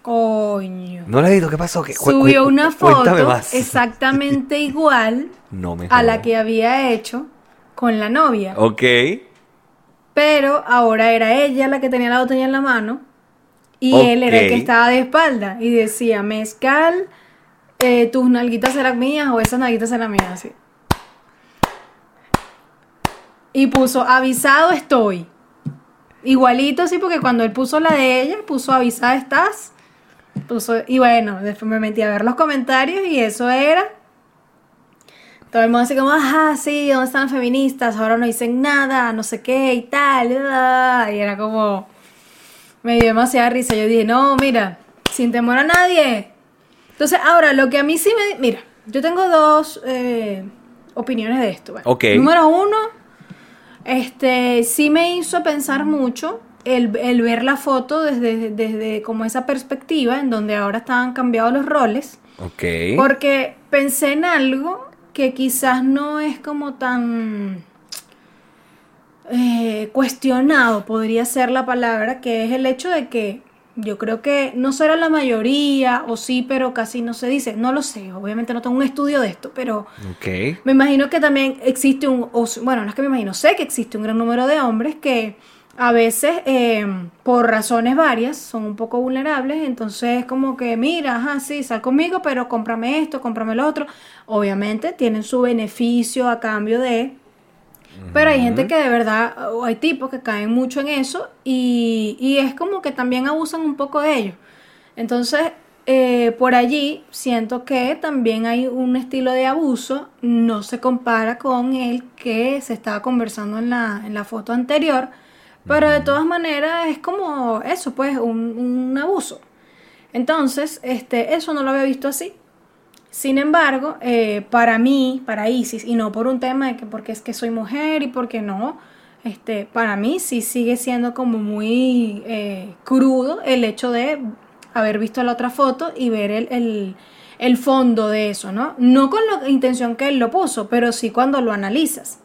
Coño. No la he visto. ¿Qué pasó? ¿Qué- cu- Subió una foto más. exactamente igual No me a la que había hecho con la novia. Ok. Pero ahora era ella la que tenía la botella en la mano y él era el que estaba de espalda y decía, mezcal, eh, tus nalguitas serán mías o esas nalguitas serán mías, así. Y puso, avisado estoy. Igualito, sí, porque cuando él puso la de ella, puso avisada estás. Puso, y bueno, después me metí a ver los comentarios y eso era. Todo el mundo así como, ajá, sí, ¿dónde están las feministas? Ahora no dicen nada, no sé qué y tal. Y era como, me dio demasiada risa. Yo dije, no, mira, sin temor a nadie. Entonces, ahora, lo que a mí sí me... Mira, yo tengo dos eh, opiniones de esto. Ok. Número uno, este, sí me hizo pensar mucho el, el ver la foto desde, desde como esa perspectiva en donde ahora estaban cambiados los roles. Ok. Porque pensé en algo que quizás no es como tan eh, cuestionado, podría ser la palabra, que es el hecho de que yo creo que no será la mayoría, o sí, pero casi no se dice. No lo sé, obviamente no tengo un estudio de esto, pero Ok. me imagino que también existe un, o bueno, no es que me imagino, sé que existe un gran número de hombres que a veces, eh, por razones varias, son un poco vulnerables, entonces como que, mira, ajá, sí, sal conmigo, pero cómprame esto, cómprame lo otro. Obviamente tienen su beneficio a cambio de... Pero hay gente que de verdad, o hay tipos que caen mucho en eso y, y es como que también abusan un poco de ello. Entonces, eh, por allí siento que también hay un estilo de abuso, no se compara con el que se estaba conversando en la, en la foto anterior, pero de todas maneras es como eso, pues, un, un abuso. Entonces, este, eso no lo había visto así. Sin embargo, eh, para mí, para Isis, y no por un tema de que porque es que soy mujer y porque no, este, para mí sí sigue siendo como muy eh, crudo el hecho de haber visto la otra foto y ver el, el, el fondo de eso, ¿no? No con la intención que él lo puso, pero sí cuando lo analizas.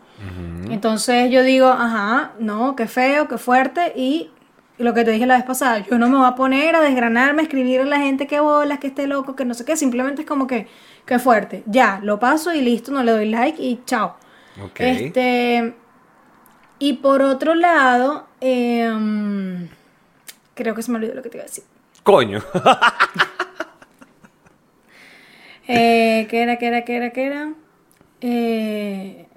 Entonces yo digo, ajá, no, qué feo, qué fuerte y lo que te dije la vez pasada, yo no me voy a poner a desgranarme, a escribir a la gente que bolas, que esté loco, que no sé qué, simplemente es como que, qué fuerte, ya, lo paso y listo, no le doy like y chao. Ok. Este, y por otro lado, em, creo que se me olvidó lo que te iba a decir. Coño. Eh, ¿Qué era, qué era, qué era, qué era? Eh,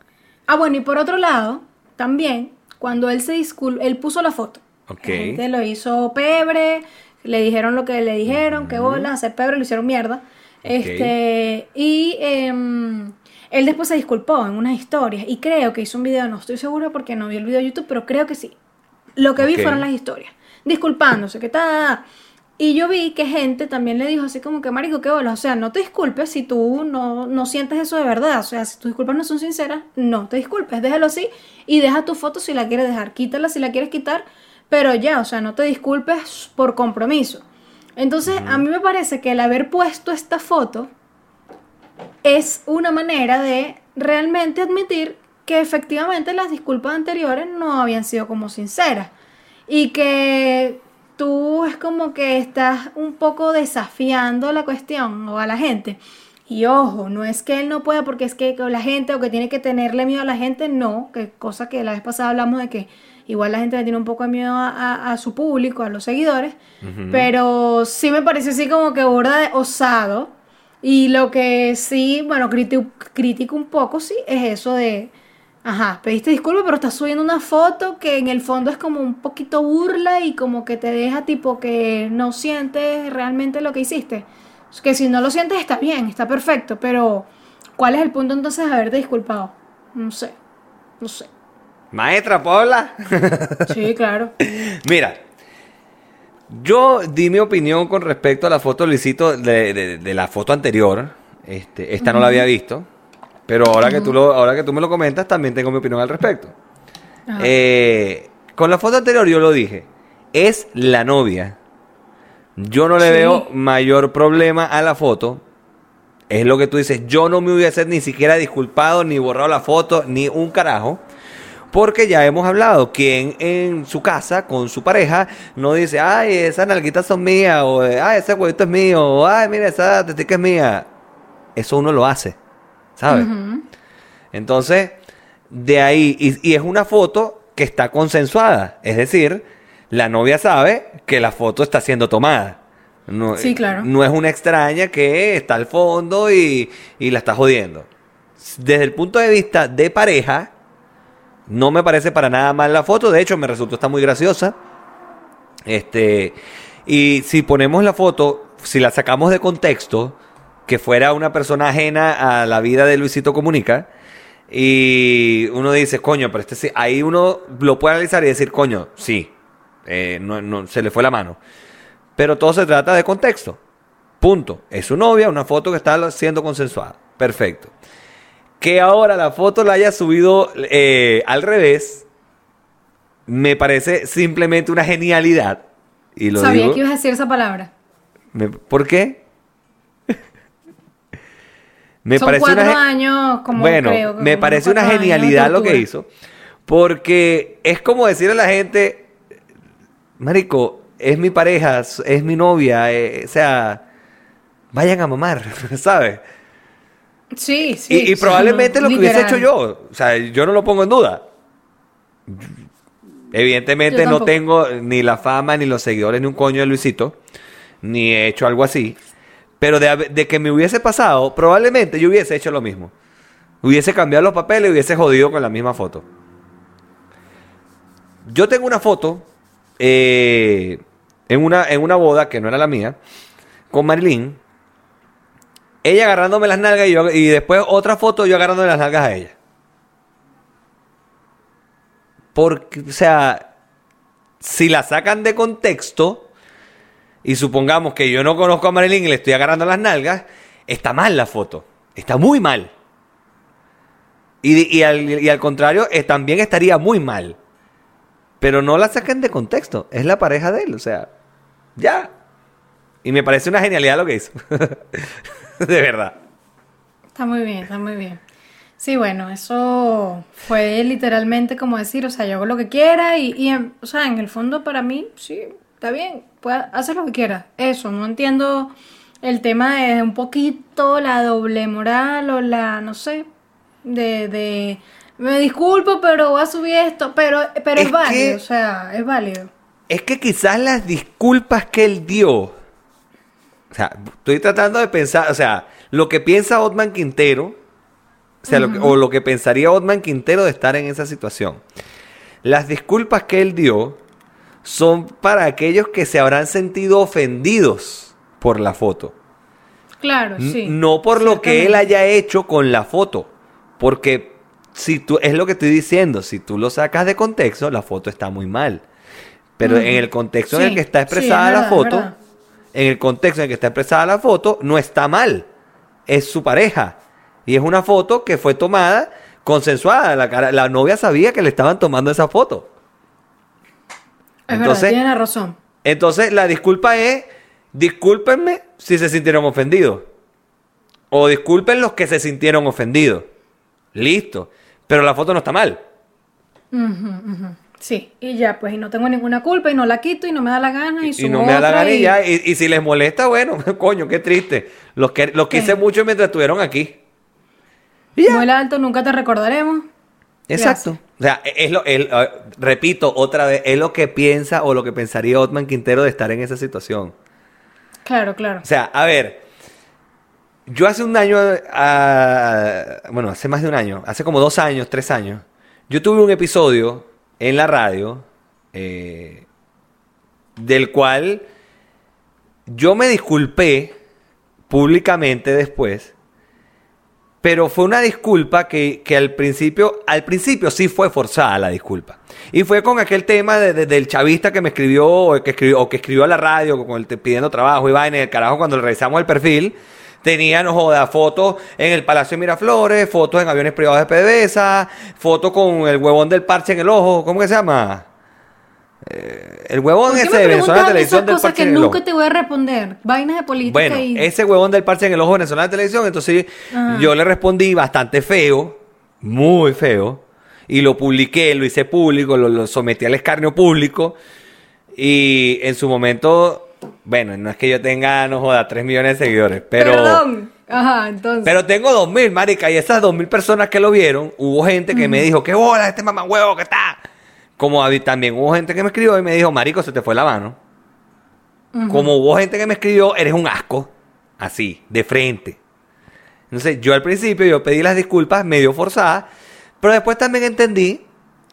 ah, bueno, y por otro lado, también, cuando él se disculpó, él puso la foto. Ok. La gente lo hizo pebre, le dijeron lo que le dijeron, que bolas, hacer pebre, lo hicieron mierda. Este, y em, él después se disculpó en unas historias y creo que hizo un video, no estoy segura porque no vi el video de YouTube, pero creo que sí. Lo que vi fueron las historias, disculpándose, que tal. Y yo vi que gente también le dijo así como que, marico, qué bolas, o sea, no te disculpes si tú no, no sientes eso de verdad, o sea, si tus disculpas no son sinceras, no te disculpes, déjalo así y deja tu foto si la quieres dejar, quítala si la quieres quitar, pero ya, o sea, no te disculpes por compromiso. Entonces, a mí me parece que el haber puesto esta foto es una manera de realmente admitir que efectivamente las disculpas anteriores no habían sido como sinceras y que tú es como que estás un poco desafiando la cuestión o a la gente. Y ojo, no es que él no pueda porque es que la gente o que tiene que tenerle miedo a la gente, no, que cosa que la vez pasada hablamos de que igual la gente le tiene un poco de miedo a, a- a su público, a los seguidores, pero sí me parece así como que burda de osado. Y lo que sí, bueno, criti- critico un poco, sí, es eso de, ajá, pediste disculpas, pero estás subiendo una foto que en el fondo es como un poquito burla y como que te deja tipo que no sientes realmente lo que hiciste. Que si no lo sientes está bien, está perfecto, pero ¿cuál es el punto entonces de haberte disculpado? No sé, no sé. Maestra Paula. Sí, claro. Mira, yo di mi opinión con respecto a la foto Luisito de, de- de la foto anterior. Este, esta no la había visto. Pero ahora, que tú lo, ahora que tú me lo comentas, también tengo mi opinión al respecto. Eh, con la foto anterior yo lo dije. Es la novia. Yo no le Sí. veo mayor problema a la foto. Es lo que tú dices. Yo no me hubiese ni siquiera disculpado, ni borrado la foto, ni un carajo. Porque ya hemos hablado, quien en su casa con su pareja no dice, ay, esas nalguitas son mías, o ay, ese huevito es mío, o ay, mira, esa tetica es mía. Eso uno lo hace, ¿sabes? Entonces, de ahí, y, y es una foto que está consensuada, es decir, la novia sabe que la foto está siendo tomada. No, Sí, claro. No es una extraña que está al fondo y, y la está jodiendo. Desde el punto de vista de pareja, no me parece para nada mal la foto. De hecho, me resultó está muy graciosa. Este, y si ponemos la foto, si la sacamos de contexto, que fuera una persona ajena a la vida de Luisito Comunica, y uno dice, coño, pero este sí, ahí uno lo puede analizar y decir, coño, sí, eh, no, no, se le fue la mano. Pero todo se trata de contexto. Punto. Es su novia, una foto que está siendo consensuada. Perfecto. Que ahora la foto la haya subido eh, al revés, me parece simplemente una genialidad. Y lo Sabía digo. que ibas a decir esa palabra. me- ¿Por qué? me Son parece cuatro una años, como bueno, creo, me parece una genialidad lo que hizo. Porque es como decirle a la gente, Marico, es mi pareja, es mi novia, eh, o sea, vayan a mamar, ¿sabes? Sí, sí. y, y sí, probablemente lo que hubiese hecho yo, o sea, yo no lo pongo en duda. Evidentemente no tengo ni la fama, ni los seguidores, ni un coño de Luisito, ni he hecho algo así. Pero de, que me hubiese pasado, probablemente yo hubiese hecho lo mismo. Hubiese cambiado los papeles y hubiese jodido con la misma foto. Yo tengo una foto eh, en, una, en una boda que no era la mía, con Marilyn. Ella agarrándome las nalgas y, yo, y después otra foto yo agarrándole las nalgas a ella. Porque, o sea, si la sacan de contexto y supongamos que yo no conozco a Marilyn y le estoy agarrando las nalgas, está mal la foto. Está muy mal. Y, y al, y al contrario, eh, también estaría muy mal. Pero no la saquen de contexto. Es la pareja de él, o sea, ya. Y me parece una genialidad lo que hizo. de verdad. Está muy bien, está muy bien. Sí, bueno, eso fue literalmente como decir, o sea, yo hago lo que quiera y, y en- o sea, en el fondo para mí, sí, está bien, puede hacer lo que quiera. Eso, no entiendo el tema de un poquito la doble moral o la, no sé, de, de, me disculpo, pero voy a subir esto, pero, pero es, Es válido, que- o sea, es válido. Es que quizás las disculpas que él dio. O sea, estoy tratando de pensar. O sea, lo que piensa Otman Quintero. O sea, lo que- o lo que pensaría Otman Quintero de estar en esa situación. Las disculpas que él dio son para aquellos que se habrán sentido ofendidos por la foto. Claro, sí. No por lo que él haya hecho con la foto. Porque si tú, es lo que estoy diciendo, si tú lo sacas de contexto, la foto está muy mal. Pero en el contexto en el que está sí, expresada es la verdad, foto. En el contexto en el que está expresada la foto, no está mal. Es su pareja. Y es una foto que fue tomada consensuada. La, cara- la novia sabía que le estaban tomando esa foto. Es Entonces- verdad, tiene la razón. Entonces, la disculpa es, discúlpenme si se sintieron ofendidos. O disculpen los que se sintieron ofendidos. Listo. Pero la foto no está mal. Ujú, ujú. Sí, y ya, pues, y no tengo ninguna culpa y no la quito y no me da la gana y, Y subo no me da la gana y y- ya. Y, y si les molesta, bueno, coño, qué triste. Los, que, los quise mucho mientras estuvieron aquí. Y ya. Vuela alto, nunca te recordaremos. Exacto. O sea, es lo, es- repito otra vez, es lo que piensa o lo que pensaría Otman Quintero de estar en esa situación. Claro, claro. O sea, a ver, yo hace un año, ah, bueno, hace más de un año, hace como dos años, tres años, yo tuve un episodio en la radio eh, del cual yo me disculpé públicamente después, pero fue una disculpa que, que al principio, al principio sí fue forzada la disculpa. Y fue con aquel tema de- de- del chavista que me escribió o que escribió, o que escribió a la radio con el pidiendo trabajo y vaina, el carajo cuando le revisamos el perfil, tenía, no joda, fotos en el Palacio de Miraflores, fotos en aviones privados de PDVSA, fotos con el huevón del parche en el ojo, ¿cómo que se llama? Eh, el huevón ¿Por qué ese de Venezuela preguntas Televisión del parche que en el ojo. nunca te voy a responder? Vainas de política Bueno, y... ese huevón del parche en el ojo venezolano de televisión, entonces Ah. yo le respondí bastante feo, muy feo, y lo publiqué, lo hice público, lo, lo sometí al escarnio público, y en su momento, bueno, no es que yo tenga, no joda, 3 millones de seguidores, pero... Perdón. Ajá, entonces. Pero tengo 2000, marica, y esas 2000 personas que lo vieron, hubo gente que me dijo, ¿qué bola este mamá huevo que está? Como también hubo gente que me escribió y me dijo, marico, se te fue la mano. Como hubo gente que me escribió, eres un asco. Así, de frente. Entonces, yo al principio, yo pedí las disculpas medio forzadas, pero después también entendí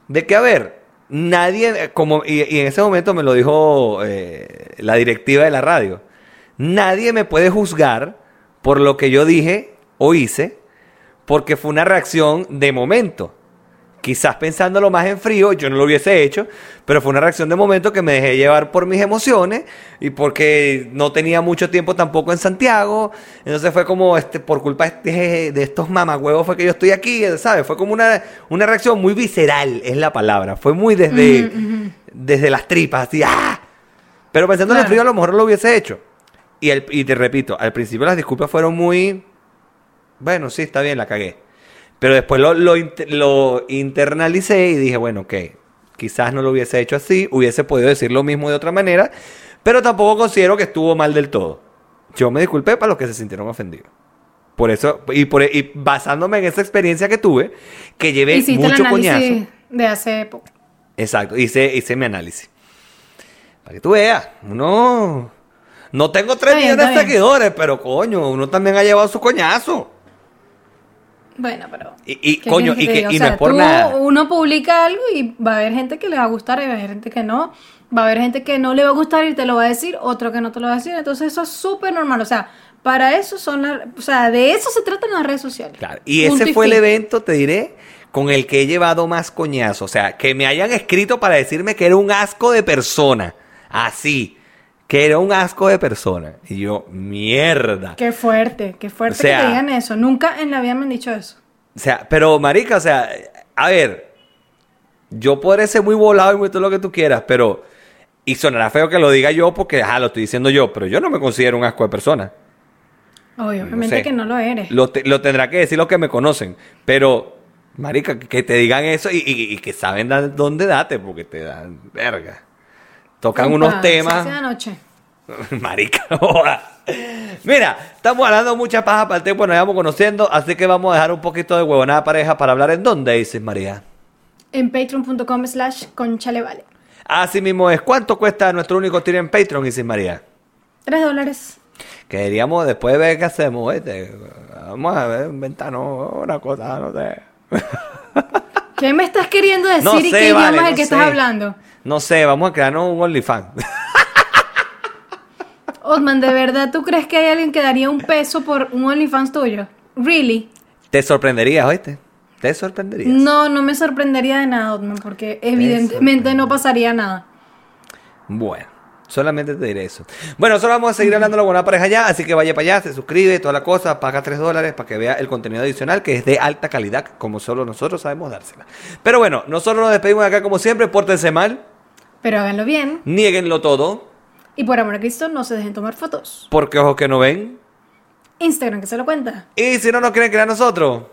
de que, a ver, nadie, como, y, en ese momento me lo dijo eh, la directiva de la radio, nadie me puede juzgar por lo que yo dije o hice, porque fue una reacción de momento. Quizás pensándolo más en frío, yo no lo hubiese hecho, pero fue una reacción de momento que me dejé llevar por mis emociones y porque no tenía mucho tiempo tampoco en Santiago. Entonces fue como, este, por culpa de, este- de estos mamagüevos fue que yo estoy aquí, ¿sabes? Fue como una, una reacción muy visceral, es la palabra. Fue muy desde, desde las tripas, así, ¡ah! Pero pensando en Claro. frío, a lo mejor lo hubiese hecho. Y, el- y te repito, al principio las disculpas fueron muy. Bueno, sí, está bien, la cagué. Pero después lo, lo, inter- lo internalicé y dije, bueno, ok, quizás no lo hubiese hecho así, hubiese podido decir lo mismo de otra manera, pero tampoco considero que estuvo mal del todo. Yo me disculpé para los que se sintieron ofendidos. Por eso, y, por, y basándome en esa experiencia que tuve, que llevé Hiciste el mucho análisis coñazo. de hace poco. Exacto, hice, hice mi análisis. Para que tú veas, uno... No tengo 3 Está bien, millones de seguidores, pero coño, uno también ha llevado su coñazo. Bueno, pero. Y, y, ¿qué coño, y, que, y O no es por tú- nada. Uno publica algo y va a haber gente que le va a gustar y va a haber gente que no. Va a haber gente que no le va a gustar y te lo va a decir, otro que no te lo va a decir. Entonces, eso es súper normal. O sea, para eso son las. O sea, de eso se tratan las redes sociales. Claro, Y ese fue el evento, te diré, con el que he llevado más coñazo. O sea, que me hayan escrito para decirme que era un asco de persona. Así. Que era un asco de persona. Y yo, mierda. Qué fuerte, qué fuerte O sea- que te digan eso. Nunca en la vida me han dicho eso. O sea, pero marica, o sea, a ver, yo podré ser muy volado y muy todo lo que tú quieras, pero y sonará feo que lo diga yo porque, ajá, lo estoy diciendo yo, pero yo no me considero un asco de persona. No obviamente sé. que no lo eres. Lo, te- lo tendrá que decir los que me conocen, pero marica, que, te digan eso y, y- y que saben dónde date, porque te dan verga. Tocan Opa, unos temas. noche. Marica, joda. Mira, estamos hablando mucha paja para el tiempo, nos vamos conociendo, así que vamos a dejar un poquito de huevonada pareja para hablar en dónde, dices María. En patreon.com slash conchalevale. Así mismo es. ¿Cuánto cuesta nuestro único tiro en Patreon, dices María? Tres dólares. Que diríamos después de ver qué hacemos, ¿viste? Vamos a ver, inventarnos una cosa, no sé. ¿Qué me estás queriendo decir No y sé, qué idioma vale, es el no que sé. estás hablando? No sé, vamos a crearnos un OnlyFans. Osman, ¿de verdad tú crees que hay alguien que daría un peso por un OnlyFans tuyo? ¿Really? Te sorprenderías, ¿oíste? Te sorprenderías. No, no me sorprendería de nada, Osman, porque evidentemente no pasaría nada. Bueno, solamente te diré eso. Bueno, solo vamos a seguir hablando la buena pareja ya, así que vaya para allá, se suscribe, toda la cosa, paga 3 dólares para que vea el contenido adicional que es de alta calidad, como solo nosotros sabemos dársela. Pero bueno, nosotros nos despedimos de acá como siempre, pórtense mal, Pero háganlo bien. nieguenlo todo, Y por amor a Cristo, no se dejen tomar fotos. porque ojos que no ven. Instagram, que se lo cuenta. Y si no nos quieren creer a nosotros,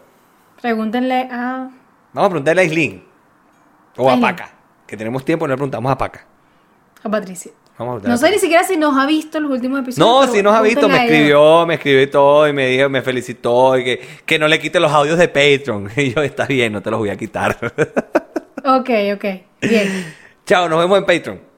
Pregúntenle a... vamos a preguntarle a Islin o a. Paca, que tenemos tiempo y no le preguntamos a Paca. a Patricia. Vamos a No sé ni siquiera si nos ha visto los últimos episodios. No, si nos ha visto, me escribió, me escribió y todo, y me dijo, me felicitó, y que, que no le quite los audios de Patreon. Y yo, está bien, no te los voy a quitar. Ok, ok. Bien. Chao, nos vemos en Patreon.